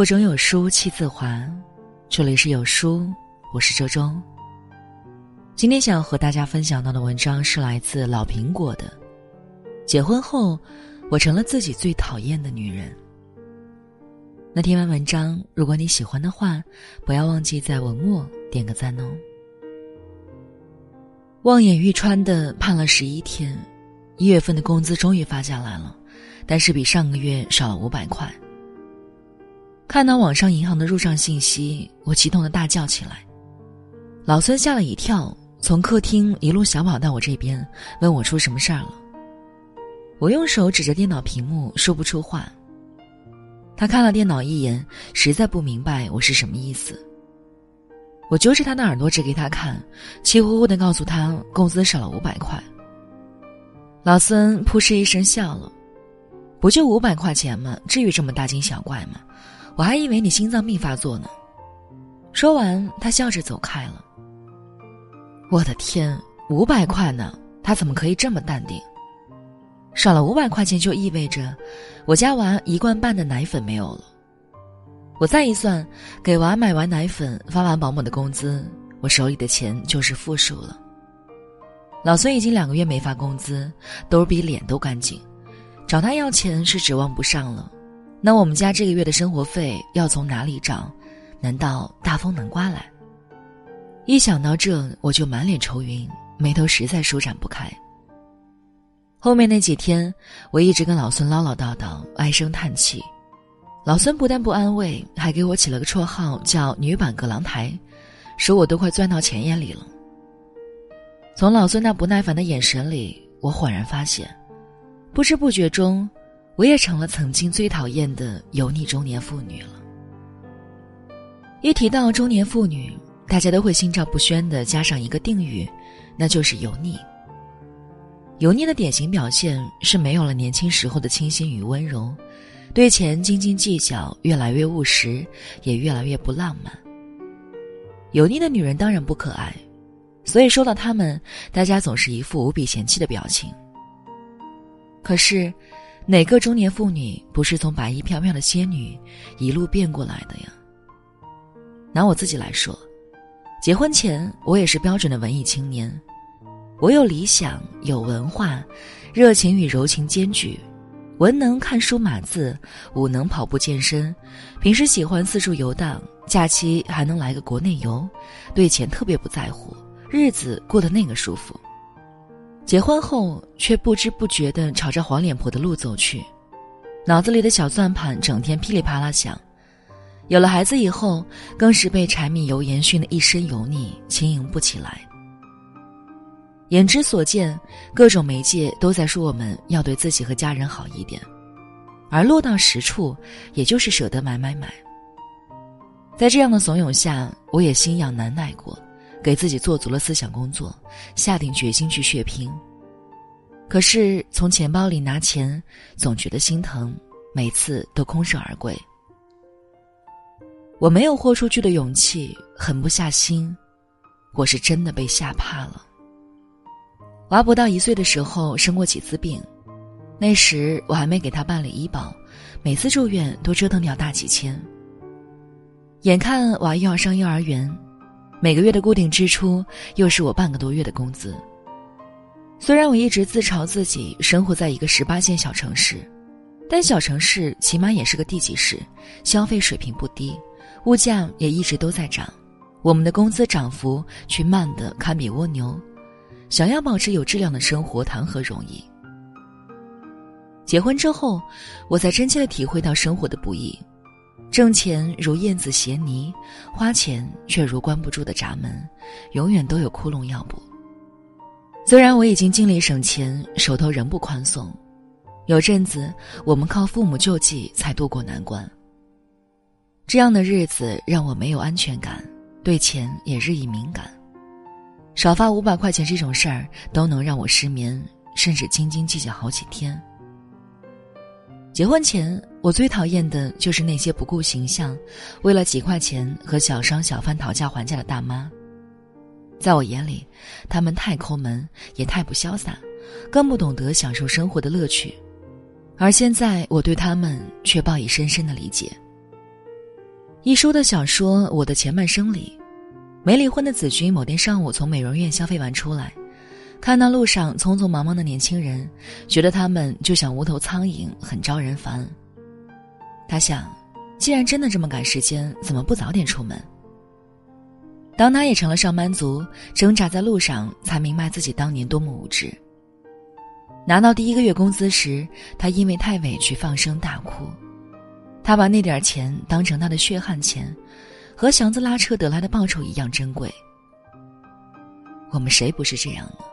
腹中有书气自华，这里是有书，我是周周。今天想要和大家分享到的文章是来自老苹果的。结婚后，我成了自己最讨厌的女人。那听完文章，如果你喜欢的话，不要忘记在文末点个赞哦。望眼欲穿的盼了十一天，一月份的工资终于发下来了，但是比上个月少了五百块。看到网上银行的入账信息，我激动的大叫起来。老孙吓了一跳，从客厅一路小跑到我这边，问我出什么事儿了。我用手指着电脑屏幕，说不出话。他看了电脑一眼，实在不明白我是什么意思。我揪着他的耳朵指给他看，气呼呼的告诉他工资少了五百块。老孙扑哧一声笑了，不就五百块钱吗？至于这么大惊小怪吗？我还以为你心脏病发作呢。说完，他笑着走开了。我的天，五百块呢？他怎么可以这么淡定？少了五百块钱就意味着我家娃一罐半的奶粉没有了。我再一算，给娃买完奶粉，发完保姆的工资，我手里的钱就是负数了。老孙已经两个月没发工资，兜比脸都干净，找他要钱是指望不上了。那我们家这个月的生活费要从哪里找？难道大风能刮来？一想到这，我就满脸愁云，眉头实在舒展不开。后面那几天，我一直跟老孙唠唠叨叨，唉声叹气。老孙不但不安慰，还给我起了个绰号叫“女版葛朗台”，说我都快钻到钱眼里了。从老孙那不耐烦的眼神里，我恍然发现，不知不觉中。我也成了曾经最讨厌的油腻中年妇女了。一提到中年妇女，大家都会心照不宣的加上一个定语，那就是油腻。油腻的典型表现是没有了年轻时候的清新与温柔，对钱斤斤计较，越来越务实，也越来越不浪漫。油腻的女人当然不可爱，所以说到她们，大家总是一副无比嫌弃的表情。可是。哪个中年妇女不是从白衣飘飘的仙女一路变过来的呀？拿我自己来说，结婚前我也是标准的文艺青年，我有理想，有文化，热情与柔情兼具，文能看书码字，武能跑步健身，平时喜欢四处游荡，假期还能来个国内游，对钱特别不在乎，日子过得那个舒服。结婚后，却不知不觉地朝着黄脸婆的路走去，脑子里的小算盘整天噼里啪啦响。有了孩子以后，更是被柴米油盐熏得一身油腻，轻盈不起来。眼之所见，各种媒介都在说我们要对自己和家人好一点，而落到实处，也就是舍得买买买。在这样的怂恿下，我也心痒难耐过。给自己做足了思想工作，下定决心去血拼。可是从钱包里拿钱，总觉得心疼，每次都空手而归。我没有豁出去的勇气，狠不下心，我是真的被吓怕了。娃不到一岁的时候生过几次病，那时我还没给他办理医保，每次住院都折腾掉大几千。眼看娃又要上幼儿园。每个月的固定支出又是我半个多月的工资。虽然我一直自嘲自己生活在一个十八线小城市，但小城市起码也是个地级市，消费水平不低，物价也一直都在涨，我们的工资涨幅却慢得堪比蜗牛。想要保持有质量的生活，谈何容易？结婚之后，我才真切的体会到生活的不易。挣钱如燕子衔泥，花钱却如关不住的闸门，永远都有窟窿要补。虽然我已经尽力省钱，手头仍不宽松，有阵子我们靠父母救济才渡过难关。这样的日子让我没有安全感，对钱也日益敏感，少发五百块钱这种事儿都能让我失眠，甚至斤斤计较好几天。结婚前，我最讨厌的就是那些不顾形象，为了几块钱和小商小贩讨价还价的大妈。在我眼里，他们太抠门，也太不潇洒，更不懂得享受生活的乐趣。而现在，我对他们却报以深深的理解。一书的小说《我的前半生》里，没离婚的子君某天上午从美容院消费完出来，看到路上匆匆忙忙的年轻人，觉得他们就像无头苍蝇，很招人烦。他想，既然真的这么赶时间，怎么不早点出门？当他也成了上班族，挣扎在路上，才明白自己当年多么无知。拿到第一个月工资时，他因为太委屈放声大哭。他把那点钱当成他的血汗钱，和祥子拉车得来的报酬一样珍贵。我们谁不是这样呢？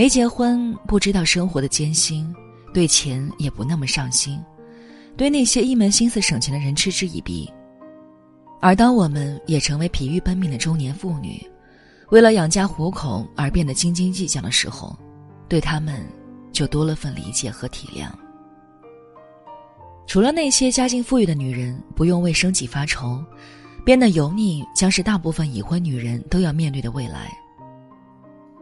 没结婚，不知道生活的艰辛，对钱也不那么上心，对那些一门心思省钱的人嗤之以鼻。而当我们也成为疲于奔命的中年妇女，为了养家糊口而变得斤斤计较的时候，对他们就多了份理解和体谅。除了那些家境富裕的女人不用为生计发愁，变得油腻将是大部分已婚女人都要面对的未来。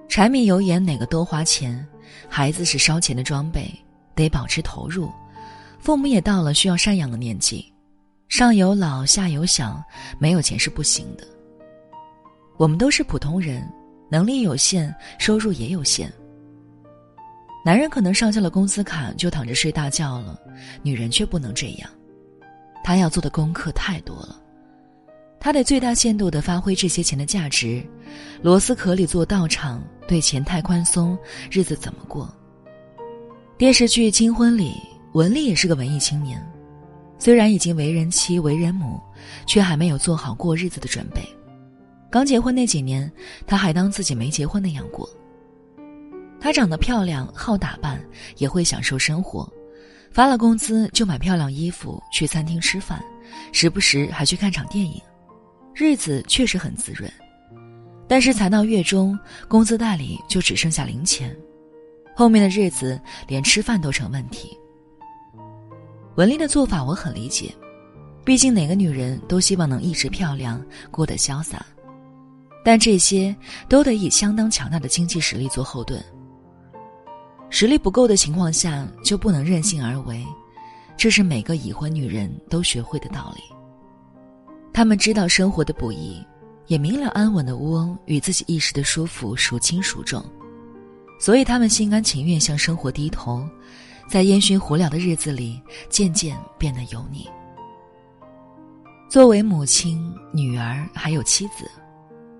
柴米油盐哪个多花钱？孩子是烧钱的装备，得保持投入。父母也到了需要赡养的年纪。上有老下有小，没有钱是不行的。我们都是普通人，能力有限，收入也有限。男人可能上交了工资卡就躺着睡大觉了，女人却不能这样。她要做的功课太多了，他得最大限度的发挥这些钱的价值。螺丝壳里做道场，对钱太宽松，日子怎么过？电视剧《金婚》里，文丽也是个文艺青年。虽然已经为人妻、为人母，却还没有做好过日子的准备。刚结婚那几年，她还当自己没结婚那样过。她长得漂亮，好打扮，也会享受生活。发了工资就买漂亮衣服，去餐厅吃饭，时不时还去看场电影，日子确实很滋润。但是才到月中，工资袋里就只剩下零钱，后面的日子连吃饭都成问题。文丽的做法我很理解，毕竟哪个女人都希望能一直漂亮，过得潇洒，但这些都得以相当强大的经济实力做后盾。实力不够的情况下，就不能任性而为，这是每个已婚女人都学会的道理。他们知道生活的不易，也明了安稳的窝与自己一时的舒服孰轻孰重，所以他们心甘情愿向生活低头。在烟熏火燎的日子里，渐渐变得油腻。作为母亲、女儿还有妻子，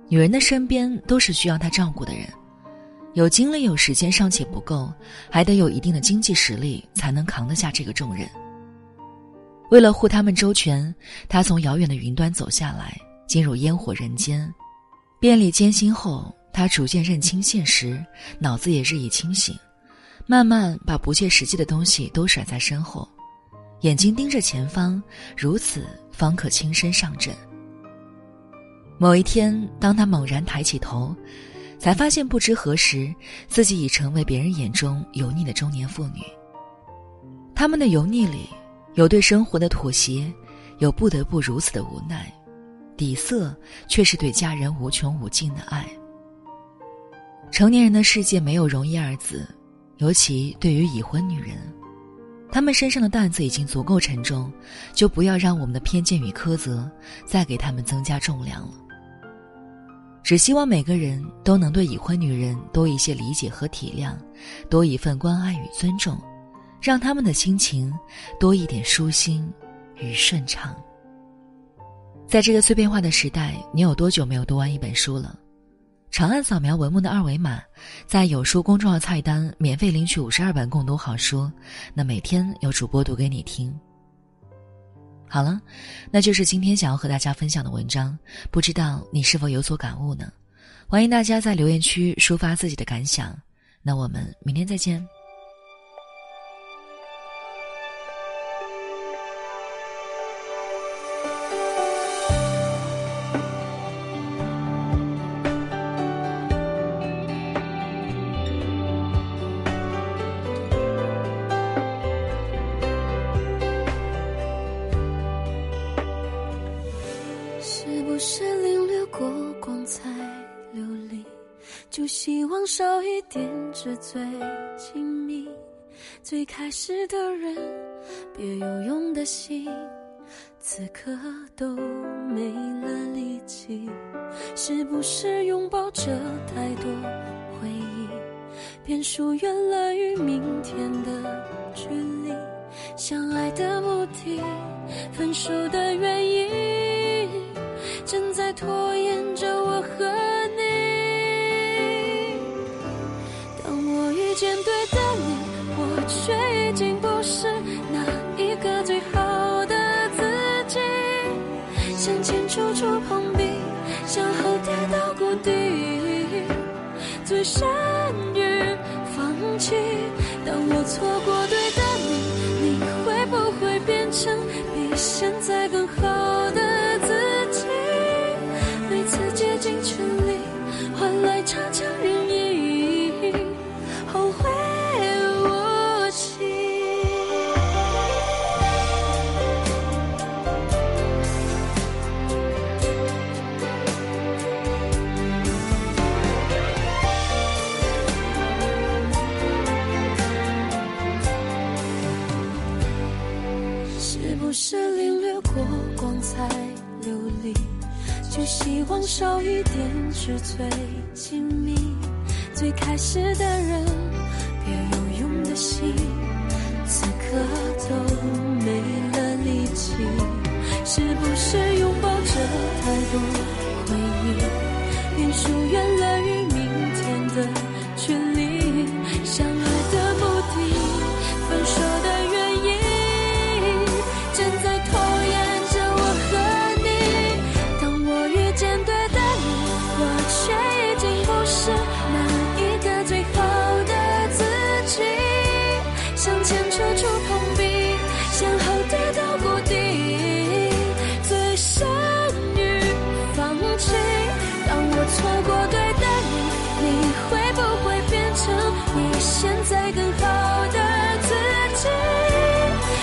女人的身边都是需要她照顾的人，有精力有时间尚且不够，还得有一定的经济实力才能扛得下这个重任。为了护他们周全，他从遥远的云端走下来，进入烟火人间。遍历艰辛后，他逐渐认清现实，脑子也日益清醒。慢慢把不切实际的东西都甩在身后，眼睛盯着前方，如此方可轻身上阵。某一天，当他猛然抬起头，才发现不知何时，自己已成为别人眼中油腻的中年妇女。他们的油腻里，有对生活的妥协，有不得不如此的无奈，底色却是对家人无穷无尽的爱。成年人的世界没有容易二字。尤其对于已婚女人，她们身上的担子已经足够沉重，就不要让我们的偏见与苛责再给他们增加重量了。只希望每个人都能对已婚女人多一些理解和体谅，多一份关爱与尊重，让他们的心情多一点舒心与顺畅。在这个碎片化的时代，你有多久没有读完一本书了？长按扫描文末的二维码，在有书公众号菜单免费领取五十二本共读好书，那每天有主播读给你听。好了，那就是今天想要和大家分享的文章，不知道你是否有所感悟呢？欢迎大家在留言区抒发自己的感想。那我们明天再见。就希望少一点纸醉金迷，最开始的人，别有用的心，此刻都没了力气。是不是拥抱着太多回忆，便疏远了与明天的距离？相爱的目的，分手的原因，正在拖延着我和善于放弃。当我错过对才流离，就希望少一点纸醉金迷？最开始的人，别有用的心，此刻都没了力气。是不是拥抱着太多回忆，便疏远最善于放弃。当我错过对的你，你会不会变成比现在更好的自己？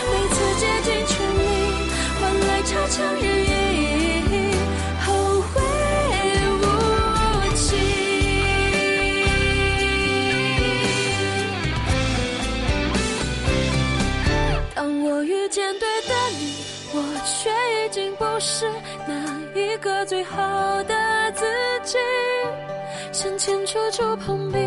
每次竭尽全力，换来差强人意，后会无期。当我遇见对的你，我却已经不是那一个最好的自己。向前处处碰壁，